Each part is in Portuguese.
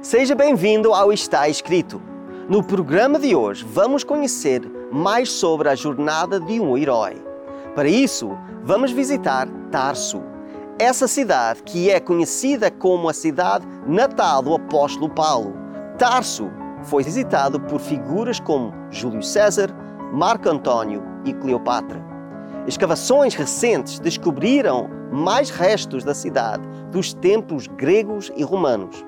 Seja bem-vindo ao Está Escrito. No programa de hoje vamos conhecer mais sobre a jornada de um herói. Para isso, vamos visitar Tarso, essa cidade que é conhecida como a cidade natal do apóstolo Paulo. Tarso foi visitado por figuras como Júlio César, Marco Antônio e Cleopatra. Escavações recentes descobriram mais restos da cidade dos templos gregos e romanos.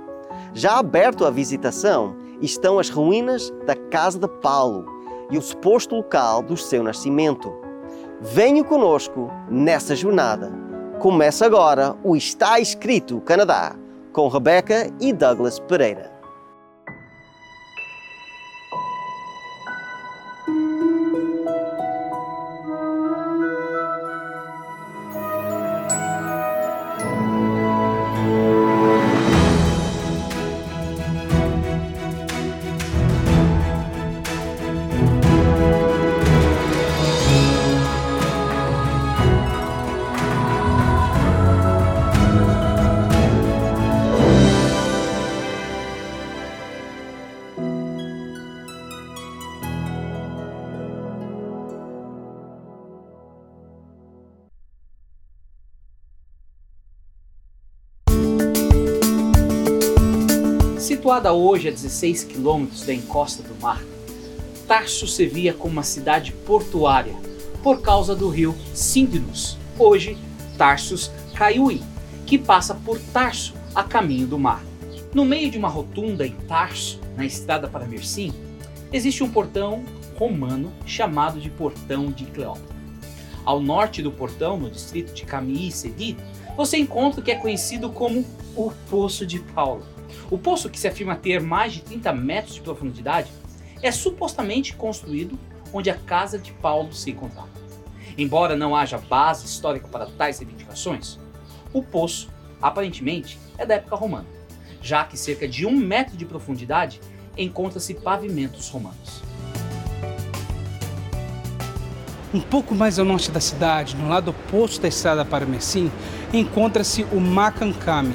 Já aberto à visitação estão as ruínas da casa de Paulo e o suposto local do seu nascimento. Venha conosco nessa jornada. Começa agora o Está Escrito Canadá, com Rebeca e Douglas Pereira. Situada hoje a 16 quilômetros da encosta do mar, Tarso se via como uma cidade portuária por causa do rio Sindnus, hoje Tarsus Caiui, que passa por Tarso a caminho do mar. No meio de uma rotunda em Tarso, na estrada para Mersim, existe um portão romano chamado de Portão de Cleópatra. Ao norte do portão, no distrito de Camii Cedi, você encontra o que é conhecido como o Poço de Paulo o poço, que se afirma ter mais de 30 metros de profundidade, é supostamente construído onde a casa de Paulo se encontrava. Embora não haja base histórica para tais reivindicações, o poço, aparentemente, é da época romana, já que cerca de um metro de profundidade encontra-se pavimentos romanos. Um pouco mais ao norte da cidade, no lado oposto da estrada para Mersim, encontra-se o Makankami,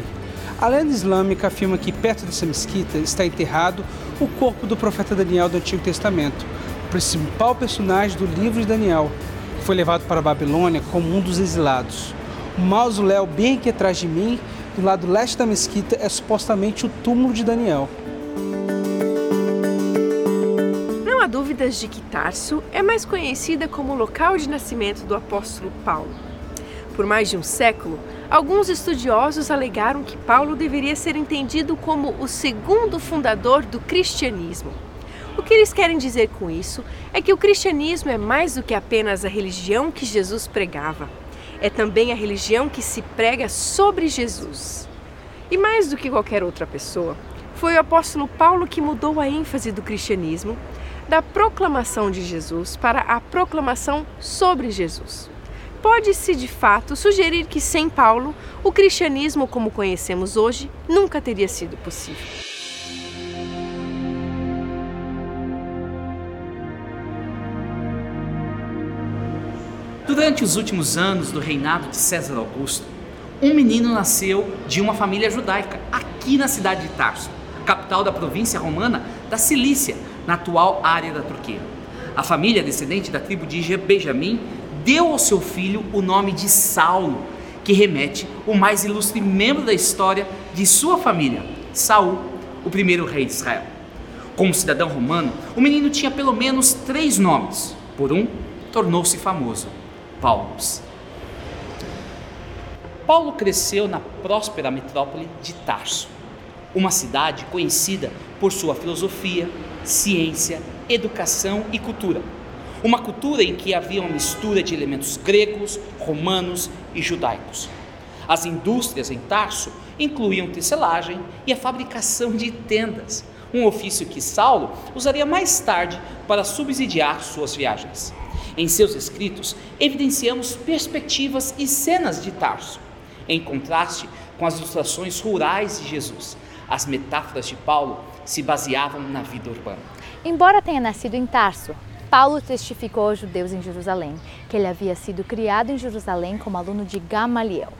a lenda islâmica afirma que perto dessa mesquita está enterrado o corpo do profeta Daniel do Antigo Testamento, o principal personagem do livro de Daniel, que foi levado para a Babilônia como um dos exilados. O mausoléu bem aqui atrás de mim, do lado leste da mesquita, é supostamente o túmulo de Daniel. Não há dúvidas de que Tarso é mais conhecida como o local de nascimento do apóstolo Paulo. Por mais de um século, Alguns estudiosos alegaram que Paulo deveria ser entendido como o segundo fundador do cristianismo. O que eles querem dizer com isso é que o cristianismo é mais do que apenas a religião que Jesus pregava. É também a religião que se prega sobre Jesus. E mais do que qualquer outra pessoa, foi o apóstolo Paulo que mudou a ênfase do cristianismo da proclamação de Jesus para a proclamação sobre Jesus pode-se de fato sugerir que sem Paulo, o cristianismo como conhecemos hoje nunca teria sido possível. Durante os últimos anos do reinado de César Augusto, um menino nasceu de uma família judaica aqui na cidade de Tarso, capital da província romana da Cilícia, na atual área da Turquia. A família descendente da tribo de Benjamim deu ao seu filho o nome de Saulo, que remete o mais ilustre membro da história de sua família, Saul, o primeiro rei de Israel. Como cidadão romano, o menino tinha pelo menos três nomes. Por um, tornou-se famoso, Paulo. Paulo cresceu na próspera metrópole de Tarso, uma cidade conhecida por sua filosofia, ciência, educação e cultura uma cultura em que havia uma mistura de elementos gregos, romanos e judaicos. As indústrias em Tarso incluíam tecelagem e a fabricação de tendas, um ofício que Saulo usaria mais tarde para subsidiar suas viagens. Em seus escritos, evidenciamos perspectivas e cenas de Tarso, em contraste com as ilustrações rurais de Jesus. As metáforas de Paulo se baseavam na vida urbana. Embora tenha nascido em Tarso, Paulo testificou aos judeus em Jerusalém que ele havia sido criado em Jerusalém como aluno de Gamaliel.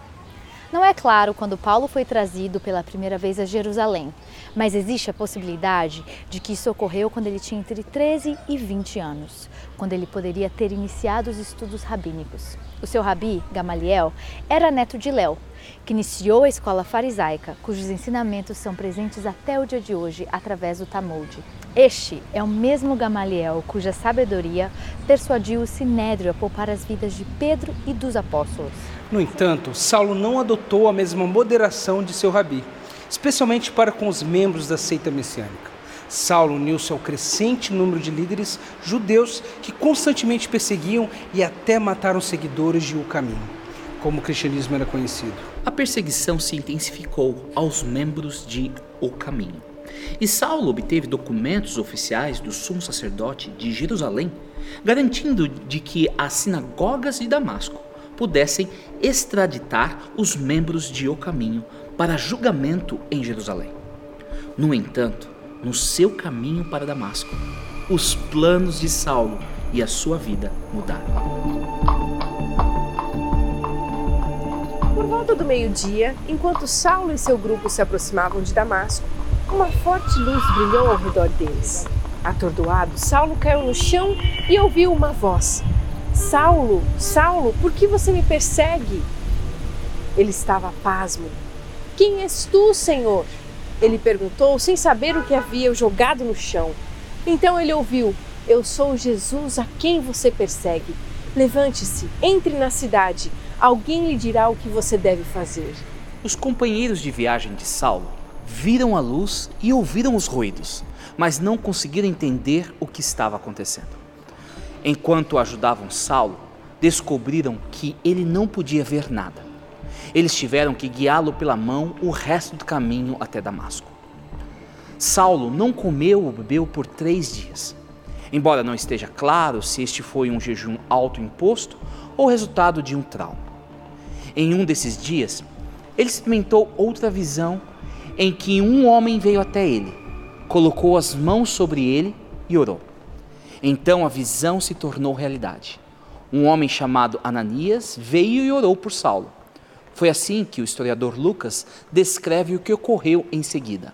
Não é claro quando Paulo foi trazido pela primeira vez a Jerusalém, mas existe a possibilidade de que isso ocorreu quando ele tinha entre 13 e 20 anos, quando ele poderia ter iniciado os estudos rabínicos. O seu rabi, Gamaliel, era neto de Léo, que iniciou a escola farisaica, cujos ensinamentos são presentes até o dia de hoje através do Talmud. Este é o mesmo Gamaliel cuja sabedoria persuadiu o Sinédrio a poupar as vidas de Pedro e dos apóstolos. No entanto, Saulo não adotou a mesma moderação de seu rabi, especialmente para com os membros da seita messiânica. Saulo uniu-se ao crescente número de líderes judeus que constantemente perseguiam e até mataram seguidores de O Caminho, como o cristianismo era conhecido. A perseguição se intensificou aos membros de O Caminho. E Saulo obteve documentos oficiais do sumo sacerdote de Jerusalém, garantindo de que as sinagogas de Damasco pudessem extraditar os membros de O Caminho para julgamento em Jerusalém. No entanto, no seu caminho para Damasco, os planos de Saulo e a sua vida mudaram. Por volta do meio-dia, enquanto Saulo e seu grupo se aproximavam de Damasco, uma forte luz brilhou ao redor deles. Atordoado, Saulo caiu no chão e ouviu uma voz: Saulo, Saulo, por que você me persegue? Ele estava pasmo. Quem és tu, Senhor? Ele perguntou, sem saber o que havia jogado no chão. Então ele ouviu: Eu sou Jesus a quem você persegue. Levante-se, entre na cidade. Alguém lhe dirá o que você deve fazer. Os companheiros de viagem de Saulo viram a luz e ouviram os ruídos, mas não conseguiram entender o que estava acontecendo. Enquanto ajudavam Saulo, descobriram que ele não podia ver nada. Eles tiveram que guiá-lo pela mão o resto do caminho até Damasco. Saulo não comeu ou bebeu por três dias. Embora não esteja claro se este foi um jejum autoimposto ou resultado de um trauma. Em um desses dias, ele experimentou outra visão em que um homem veio até ele, colocou as mãos sobre ele e orou. Então a visão se tornou realidade. Um homem chamado Ananias veio e orou por Saulo. Foi assim que o historiador Lucas descreve o que ocorreu em seguida.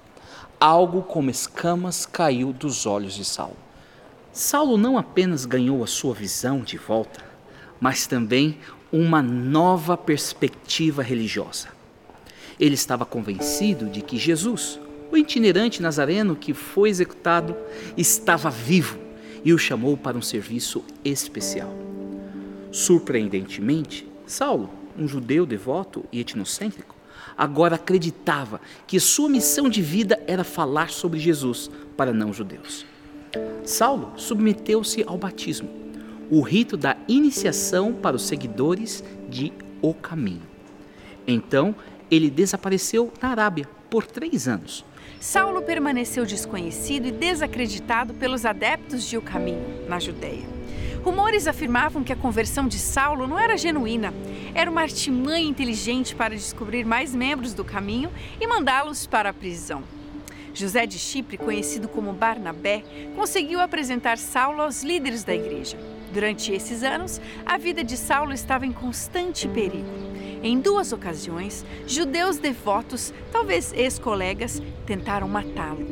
Algo como escamas caiu dos olhos de Saulo. Saulo não apenas ganhou a sua visão de volta, mas também uma nova perspectiva religiosa. Ele estava convencido de que Jesus, o itinerante nazareno que foi executado, estava vivo e o chamou para um serviço especial. Surpreendentemente, Saulo, um judeu devoto e etnocêntrico, agora acreditava que sua missão de vida era falar sobre Jesus para não-judeus. Saulo submeteu-se ao batismo, o rito da iniciação para os seguidores de O Caminho. Então, ele desapareceu na Arábia por três anos Saulo permaneceu desconhecido e desacreditado pelos adeptos de O Caminho, na Judéia. Rumores afirmavam que a conversão de Saulo não era genuína, era uma artimanha inteligente para descobrir mais membros do caminho e mandá-los para a prisão. José de Chipre, conhecido como Barnabé, conseguiu apresentar Saulo aos líderes da igreja. Durante esses anos, a vida de Saulo estava em constante perigo. Em duas ocasiões, judeus devotos, talvez ex-colegas, tentaram matá-lo.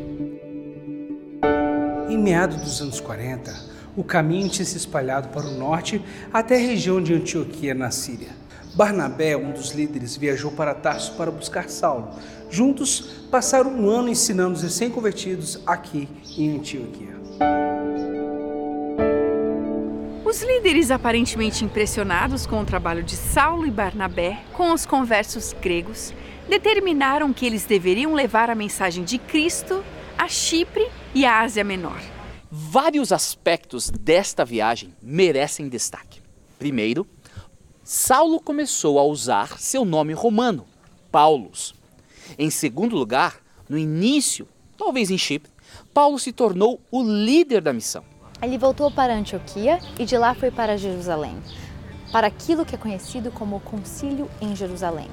Em meados dos anos 40, o caminho tinha se espalhado para o norte até a região de Antioquia, na Síria. Barnabé, um dos líderes, viajou para Tarso para buscar Saulo. Juntos, passaram um ano ensinando os recém-convertidos aqui em Antioquia. Os líderes aparentemente impressionados com o trabalho de Saulo e Barnabé com os conversos gregos determinaram que eles deveriam levar a mensagem de Cristo a Chipre e a Ásia Menor. Vários aspectos desta viagem merecem destaque. Primeiro, Saulo começou a usar seu nome romano, Paulus. Em segundo lugar, no início, talvez em Chipre, Paulo se tornou o líder da missão. Ele voltou para Antioquia e de lá foi para Jerusalém, para aquilo que é conhecido como o Concílio em Jerusalém,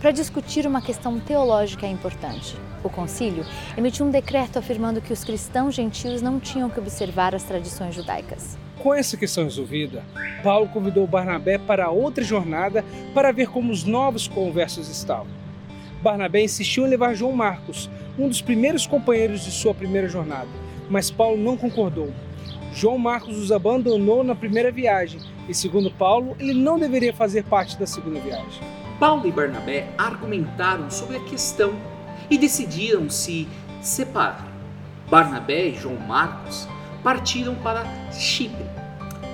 para discutir uma questão teológica importante. O concílio emitiu um decreto afirmando que os cristãos gentios não tinham que observar as tradições judaicas. Com essa questão resolvida, Paulo convidou Barnabé para outra jornada para ver como os novos conversos estavam. Barnabé insistiu em levar João Marcos, um dos primeiros companheiros de sua primeira jornada, mas Paulo não concordou. João Marcos os abandonou na primeira viagem e, segundo Paulo, ele não deveria fazer parte da segunda viagem. Paulo e Barnabé argumentaram sobre a questão e decidiram se separar. Barnabé e João Marcos partiram para Chipre.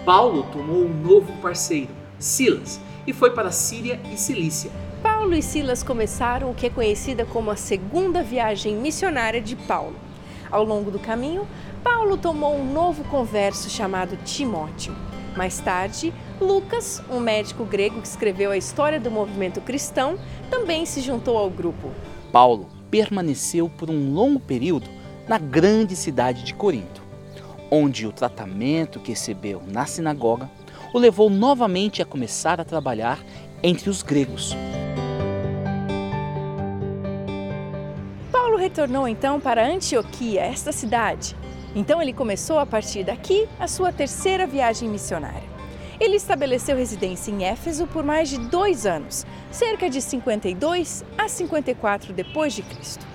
Paulo tomou um novo parceiro, Silas, e foi para Síria e Cilícia. Paulo e Silas começaram o que é conhecida como a segunda viagem missionária de Paulo. Ao longo do caminho, Paulo tomou um novo converso chamado Timóteo. Mais tarde, Lucas, um médico grego que escreveu a história do movimento cristão, também se juntou ao grupo. Paulo permaneceu por um longo período na grande cidade de Corinto, onde o tratamento que recebeu na sinagoga o levou novamente a começar a trabalhar entre os gregos. Paulo retornou então para Antioquia, esta cidade. Então ele começou a partir daqui a sua terceira viagem missionária. Ele estabeleceu residência em Éfeso por mais de dois anos, cerca de 52 a 54 depois de Cristo.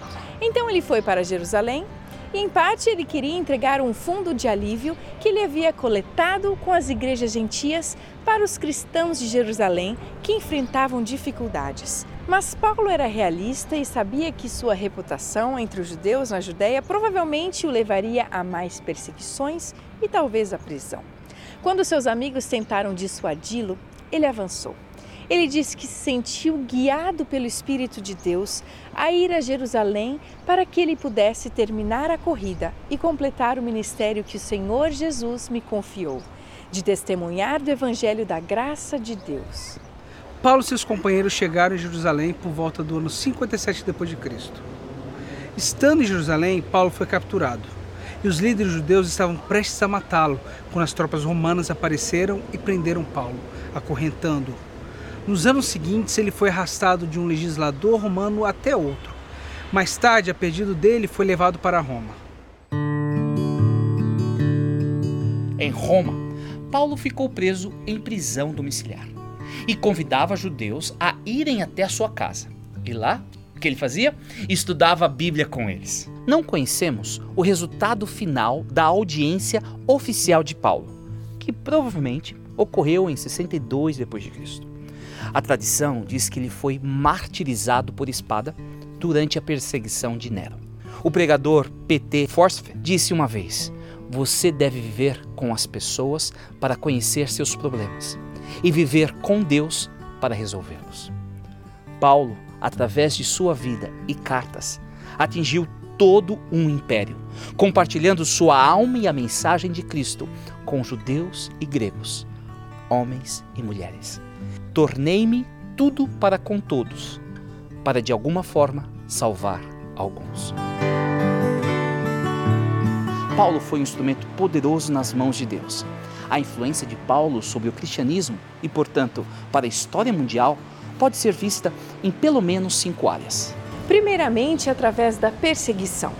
Então ele foi para Jerusalém e, em parte, ele queria entregar um fundo de alívio que ele havia coletado com as igrejas gentias para os cristãos de Jerusalém que enfrentavam dificuldades. Mas Paulo era realista e sabia que sua reputação entre os judeus na Judéia provavelmente o levaria a mais perseguições e talvez a prisão. Quando seus amigos tentaram dissuadi-lo, ele avançou. Ele disse que se sentiu guiado pelo Espírito de Deus a ir a Jerusalém para que ele pudesse terminar a corrida e completar o ministério que o Senhor Jesus me confiou, de testemunhar do Evangelho da graça de Deus. Paulo e seus companheiros chegaram em Jerusalém por volta do ano 57 d.C. Estando em Jerusalém, Paulo foi capturado e os líderes judeus estavam prestes a matá-lo quando as tropas romanas apareceram e prenderam Paulo, acorrentando-o nos anos seguintes, ele foi arrastado de um legislador romano até outro. Mais tarde, a pedido dele, foi levado para Roma. Em Roma, Paulo ficou preso em prisão domiciliar e convidava judeus a irem até a sua casa. E lá, que ele fazia? Estudava a Bíblia com eles. Não conhecemos o resultado final da audiência oficial de Paulo, que provavelmente ocorreu em 62 d.C. A tradição diz que ele foi martirizado por espada durante a perseguição de Nero. O pregador P.T. Forsyth disse uma vez: Você deve viver com as pessoas para conhecer seus problemas e viver com Deus para resolvê-los. Paulo, através de sua vida e cartas, atingiu todo um império, compartilhando sua alma e a mensagem de Cristo com judeus e gregos, homens e mulheres. Tornei-me tudo para com todos, para de alguma forma salvar alguns. Paulo foi um instrumento poderoso nas mãos de Deus. A influência de Paulo sobre o cristianismo e, portanto, para a história mundial pode ser vista em pelo menos cinco áreas. Primeiramente, através da perseguição.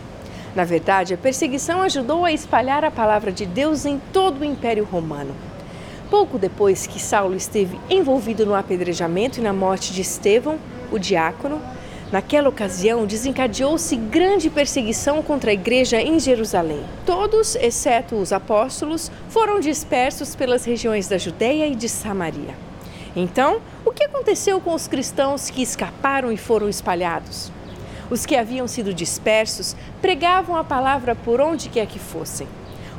Na verdade, a perseguição ajudou a espalhar a palavra de Deus em todo o Império Romano. Pouco depois que Saulo esteve envolvido no apedrejamento e na morte de Estevão, o diácono, naquela ocasião desencadeou-se grande perseguição contra a igreja em Jerusalém. Todos, exceto os apóstolos, foram dispersos pelas regiões da Judéia e de Samaria. Então, o que aconteceu com os cristãos que escaparam e foram espalhados? Os que haviam sido dispersos pregavam a palavra por onde quer que fossem.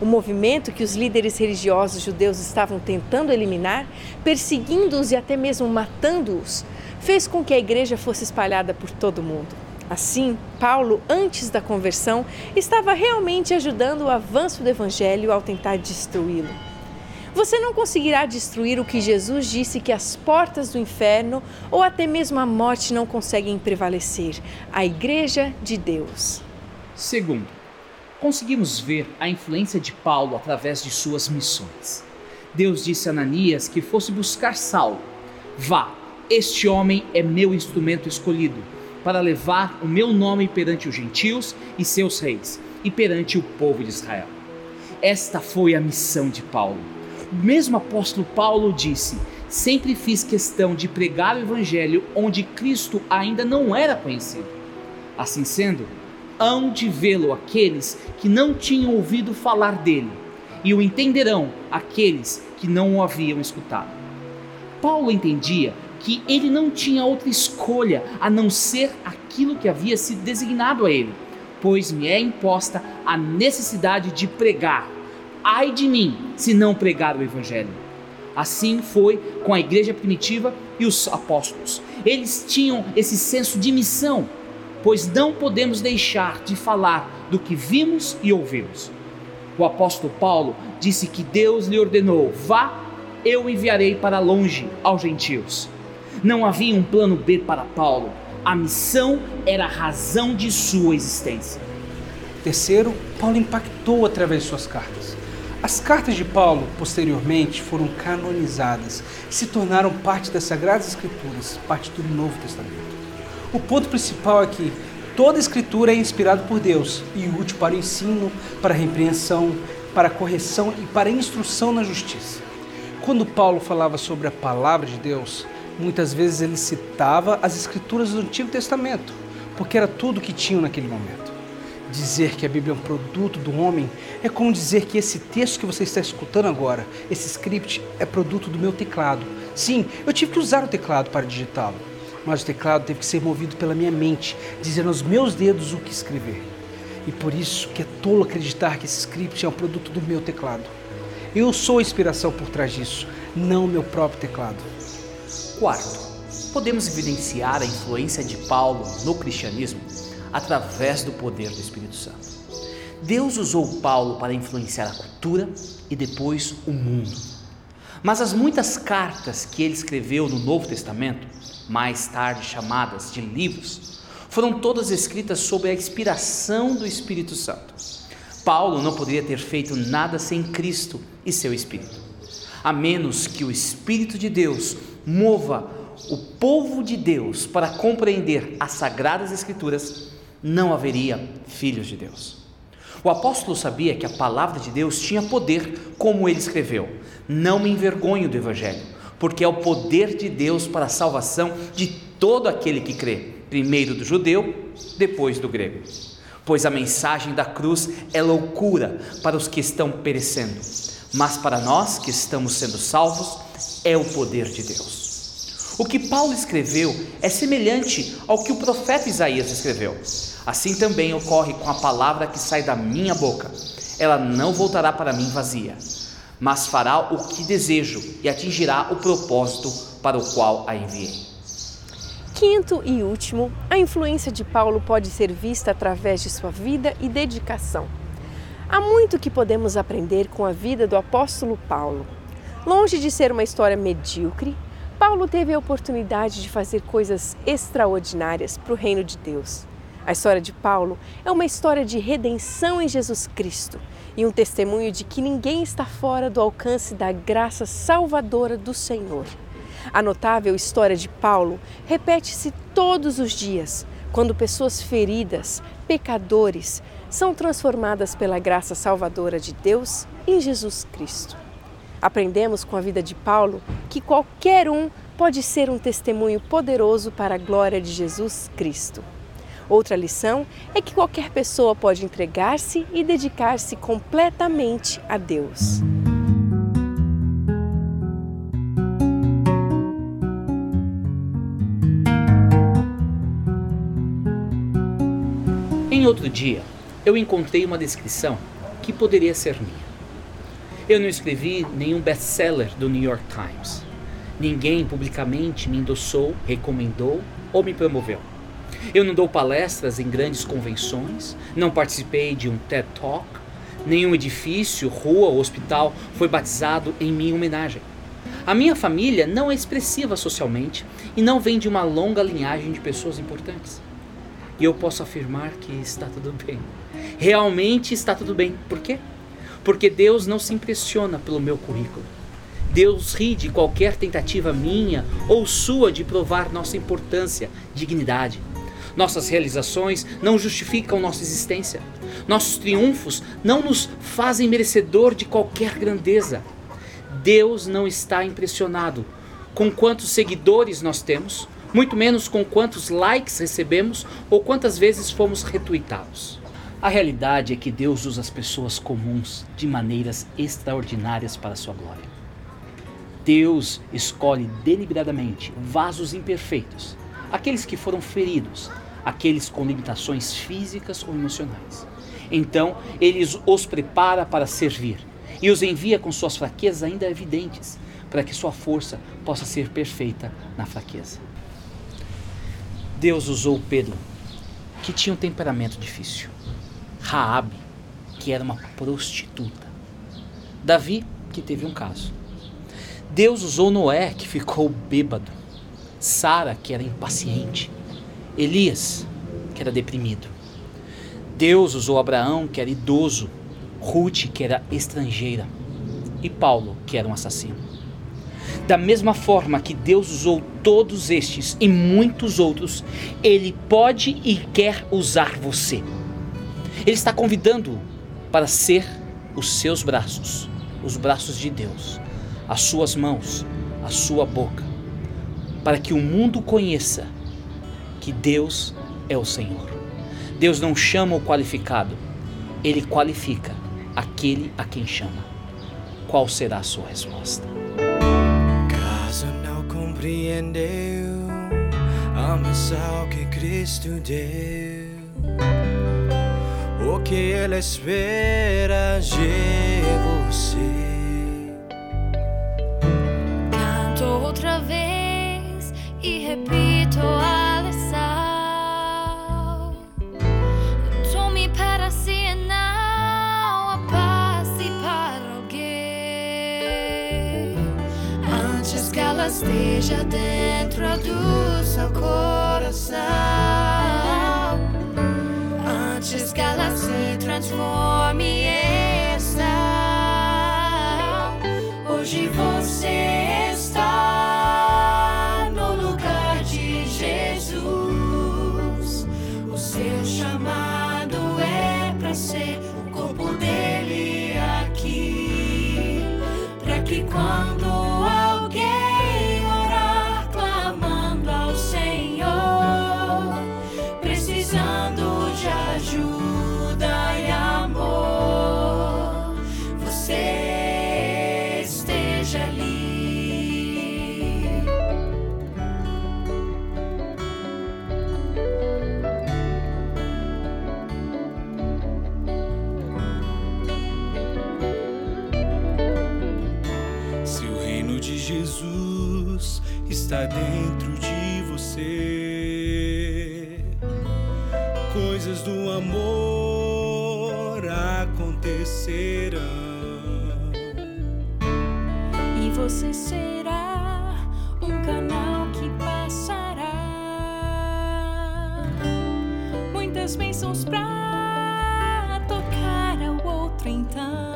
O movimento que os líderes religiosos judeus estavam tentando eliminar, perseguindo-os e até mesmo matando-os, fez com que a igreja fosse espalhada por todo o mundo. Assim, Paulo, antes da conversão, estava realmente ajudando o avanço do evangelho ao tentar destruí-lo. Você não conseguirá destruir o que Jesus disse que as portas do inferno ou até mesmo a morte não conseguem prevalecer a Igreja de Deus. Segundo, conseguimos ver a influência de Paulo através de suas missões. Deus disse a Ananias que fosse buscar Saulo. Vá, este homem é meu instrumento escolhido para levar o meu nome perante os gentios e seus reis e perante o povo de Israel. Esta foi a missão de Paulo: mesmo apóstolo Paulo disse: Sempre fiz questão de pregar o evangelho onde Cristo ainda não era conhecido. Assim sendo, hão de vê-lo aqueles que não tinham ouvido falar dele, e o entenderão aqueles que não o haviam escutado. Paulo entendia que ele não tinha outra escolha a não ser aquilo que havia sido designado a ele, pois me é imposta a necessidade de pregar. Ai de mim se não pregar o evangelho. Assim foi com a igreja primitiva e os apóstolos. Eles tinham esse senso de missão, pois não podemos deixar de falar do que vimos e ouvimos. O apóstolo Paulo disse que Deus lhe ordenou: vá, eu enviarei para longe aos gentios. Não havia um plano B para Paulo. A missão era a razão de sua existência. Terceiro, Paulo impactou através de suas cartas. As cartas de Paulo, posteriormente, foram canonizadas, se tornaram parte das Sagradas Escrituras, parte do Novo Testamento. O ponto principal é que toda Escritura é inspirada por Deus e útil para o ensino, para a repreensão, para a correção e para a instrução na justiça. Quando Paulo falava sobre a palavra de Deus, muitas vezes ele citava as Escrituras do Antigo Testamento, porque era tudo que tinham naquele momento. Dizer que a Bíblia é um produto do homem é como dizer que esse texto que você está escutando agora, esse script, é produto do meu teclado. Sim, eu tive que usar o teclado para digitá-lo, mas o teclado teve que ser movido pela minha mente, dizendo aos meus dedos o que escrever. E por isso que é tolo acreditar que esse script é um produto do meu teclado. Eu sou a inspiração por trás disso, não meu próprio teclado. Quarto, podemos evidenciar a influência de Paulo no cristianismo através do poder do Espírito Santo. Deus usou Paulo para influenciar a cultura e depois o mundo. Mas as muitas cartas que ele escreveu no Novo Testamento, mais tarde chamadas de livros, foram todas escritas sob a inspiração do Espírito Santo. Paulo não poderia ter feito nada sem Cristo e seu Espírito. A menos que o Espírito de Deus mova o povo de Deus para compreender as sagradas Escrituras, não haveria filhos de Deus. O apóstolo sabia que a palavra de Deus tinha poder, como ele escreveu: Não me envergonho do Evangelho, porque é o poder de Deus para a salvação de todo aquele que crê, primeiro do judeu, depois do grego. Pois a mensagem da cruz é loucura para os que estão perecendo, mas para nós que estamos sendo salvos, é o poder de Deus. O que Paulo escreveu é semelhante ao que o profeta Isaías escreveu. Assim também ocorre com a palavra que sai da minha boca. Ela não voltará para mim vazia, mas fará o que desejo e atingirá o propósito para o qual a enviei. Quinto e último, a influência de Paulo pode ser vista através de sua vida e dedicação. Há muito que podemos aprender com a vida do apóstolo Paulo. Longe de ser uma história medíocre, Paulo teve a oportunidade de fazer coisas extraordinárias para o reino de Deus. A história de Paulo é uma história de redenção em Jesus Cristo e um testemunho de que ninguém está fora do alcance da graça salvadora do Senhor. A notável história de Paulo repete-se todos os dias, quando pessoas feridas, pecadores, são transformadas pela graça salvadora de Deus em Jesus Cristo. Aprendemos com a vida de Paulo que qualquer um pode ser um testemunho poderoso para a glória de Jesus Cristo. Outra lição é que qualquer pessoa pode entregar-se e dedicar-se completamente a Deus. Em outro dia, eu encontrei uma descrição que poderia ser minha. Eu não escrevi nenhum best-seller do New York Times. Ninguém publicamente me endossou, recomendou ou me promoveu. Eu não dou palestras em grandes convenções, não participei de um TED Talk, nenhum edifício, rua ou hospital foi batizado em minha homenagem. A minha família não é expressiva socialmente e não vem de uma longa linhagem de pessoas importantes. E eu posso afirmar que está tudo bem. Realmente está tudo bem. Por quê? Porque Deus não se impressiona pelo meu currículo. Deus ri de qualquer tentativa minha ou sua de provar nossa importância, dignidade. Nossas realizações não justificam nossa existência. Nossos triunfos não nos fazem merecedor de qualquer grandeza. Deus não está impressionado com quantos seguidores nós temos, muito menos com quantos likes recebemos ou quantas vezes fomos retuitados. A realidade é que Deus usa as pessoas comuns de maneiras extraordinárias para sua glória. Deus escolhe deliberadamente vasos imperfeitos, aqueles que foram feridos, aqueles com limitações físicas ou emocionais. Então, ele os prepara para servir e os envia com suas fraquezas ainda evidentes, para que sua força possa ser perfeita na fraqueza. Deus usou Pedro, que tinha um temperamento difícil. Raabe, que era uma prostituta. Davi, que teve um caso. Deus usou Noé, que ficou bêbado. Sara, que era impaciente. Elias, que era deprimido. Deus usou Abraão, que era idoso. Ruth, que era estrangeira. E Paulo, que era um assassino. Da mesma forma que Deus usou todos estes e muitos outros, Ele pode e quer usar você. Ele está convidando para ser os seus braços, os braços de Deus, as suas mãos, a sua boca, para que o mundo conheça que Deus é o Senhor. Deus não chama o qualificado, ele qualifica aquele a quem chama. Qual será a sua resposta? compreendeu a missão que Cristo deu. O que Ele espera de você. Canto outra vez repito a lição. Tome para si e não a passe para alguém. Antes que ela esteja dentro do seu coração. Antes que ela se transforme que quando muitas bênçãos pra tocar ao outro então.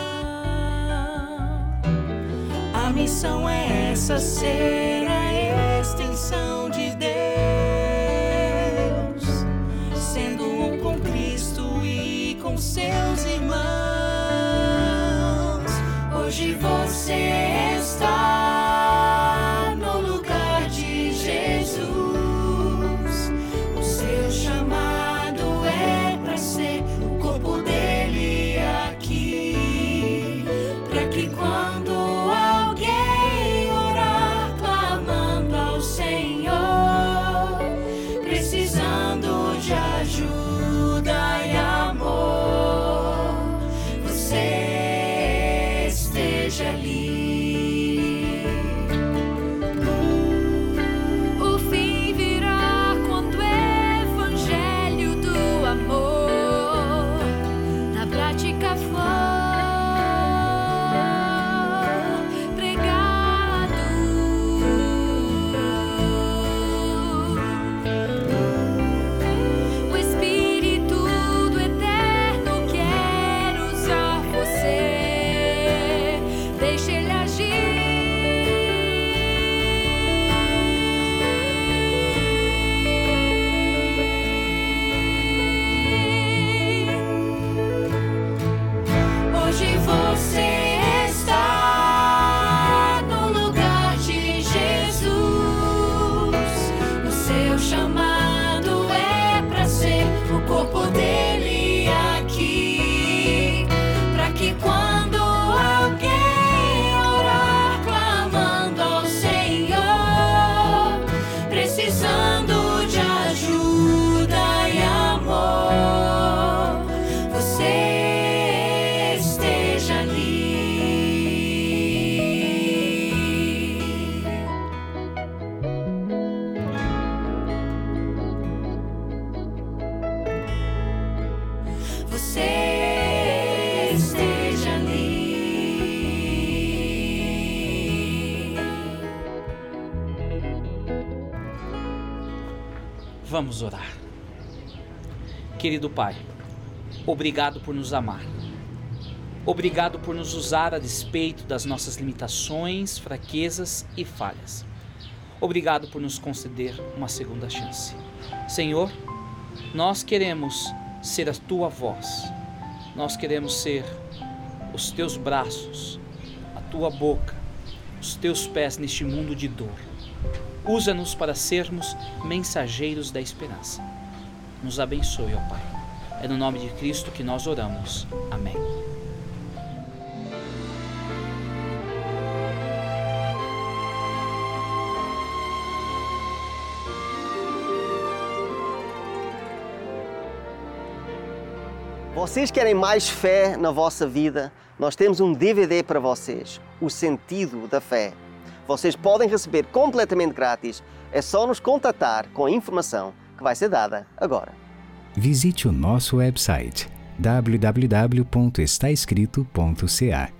A missão é essa ser a extensão Querido Pai, obrigado por nos amar. Obrigado por nos usar a despeito das nossas limitações, fraquezas e falhas. Obrigado por nos conceder uma segunda chance. Senhor, nós queremos ser a tua voz. Nós queremos ser os teus braços, a tua boca, os teus pés neste mundo de dor. Usa-nos para sermos mensageiros da esperança. Nos abençoe, ó Pai. É no nome de Cristo que nós oramos. Amém. Vocês querem mais fé na vossa vida? Nós temos um DVD para vocês, O Sentido da Fé. Vocês podem receber completamente grátis. É só nos contatar com a informação que vai ser dada agora. Visite o nosso website www.estaescrito.ca.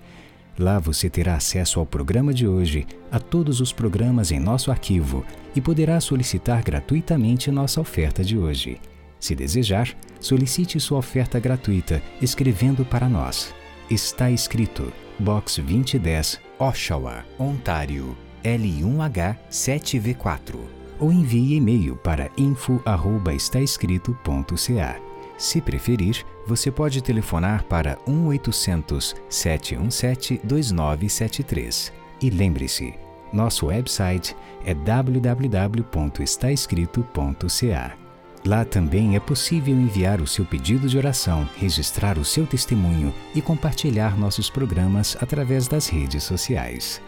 Lá você terá acesso ao programa de hoje, a todos os programas em nosso arquivo e poderá solicitar gratuitamente nossa oferta de hoje. Se desejar, solicite sua oferta gratuita escrevendo para nós. Está escrito Box 2010, Oshawa, Ontário, L1H 7V4 ou envie e-mail para info@estaescrito.ca. Se preferir, você pode telefonar para 1-800-717-2973. E lembre-se, nosso website é www.estaescrito.ca. Lá também é possível enviar o seu pedido de oração, registrar o seu testemunho e compartilhar nossos programas através das redes sociais.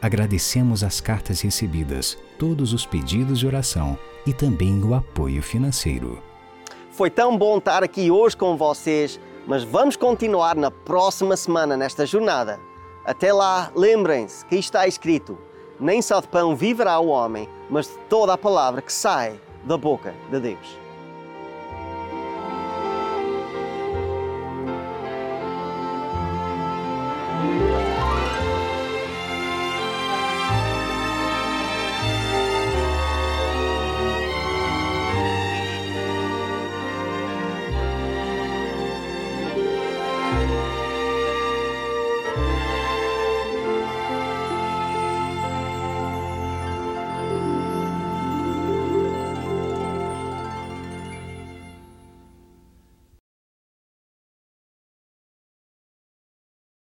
Agradecemos as cartas recebidas, todos os pedidos de oração e também o apoio financeiro. Foi tão bom estar aqui hoje com vocês, mas vamos continuar na próxima semana nesta jornada. Até lá, lembrem-se que está escrito: nem só de pão viverá o homem, mas de toda a palavra que sai da boca de Deus.